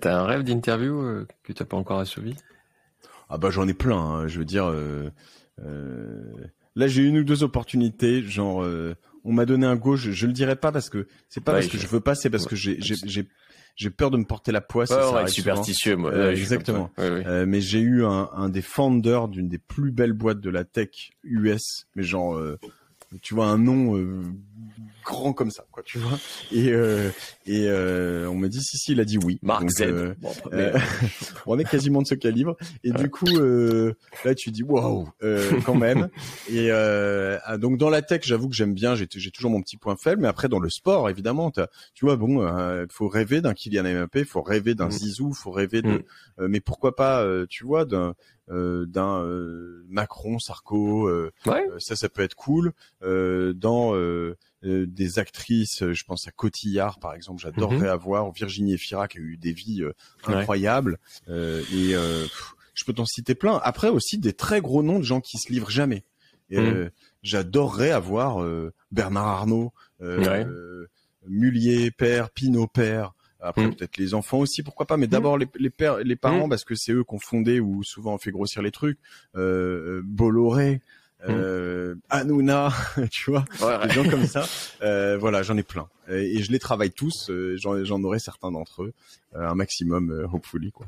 T'as un rêve d'interview euh, que t'as pas encore assouvi? Ah bah j'en ai plein. Hein. Je veux dire, euh, euh, là j'ai une ou deux opportunités. Genre, euh, on m'a donné un go. Je, je le dirai pas parce que c'est pas Ouais, parce que je- je veux pas, c'est parce que j'ai j'ai j'ai j'ai peur de me porter la poisse. Ça arrive souvent. superstitieux, moi. Euh, Ouais, je suis exactement. comme toi. Ouais, ouais. Euh, mais j'ai eu un, un des founders d'une des plus belles boîtes de la tech US, mais genre, euh, tu vois, un nom euh, grand comme ça, quoi, tu vois. Et euh, et euh, on m'a dit si si, il a dit oui. Mark Donc, Z. euh, Bon, euh, mais- on est quasiment de ce calibre. Et du coup, euh, là, tu dis waouh, euh, quand même. Et euh, ah, donc dans la tech, j'avoue que j'aime bien. J'ai toujours mon petit point faible, mais après dans le sport, évidemment, tu vois, bon, il faut rêver d'un Kylian Mbappé, faut rêver d'un Mm. Zizou, faut rêver de, Mm. euh, mais pourquoi pas, euh, tu vois, d'un euh, d'un euh, Macron, Sarko, euh, Ouais. euh, ça, ça peut être cool. Euh, dans euh, euh, des actrices, euh, je pense à Cotillard par exemple, j'adorerais Mhm. avoir Virginie Efira qui a eu des vies euh, Ouais. incroyables. Euh, et euh, pff, je peux t'en citer plein. Après aussi des très gros noms de gens qui se livrent jamais. Mhm. euh, J'adorerais avoir euh, Bernard Arnault, euh, Ouais. euh, Mullier père, Pinot père. Après Mhm. peut-être les enfants aussi, pourquoi pas. Mais d'abord les, les pères, les parents Mhm. parce que c'est eux qui ont fondé ou souvent on fait grossir les trucs. Euh, Bolloré, euh, Hanouna, tu vois Ouais, des gens comme ça. Euh, voilà, j'en ai plein. Et, et je les travaille tous. euh, J'en j'en aurai certains d'entre eux, euh, un maximum, euh, hopefully quoi.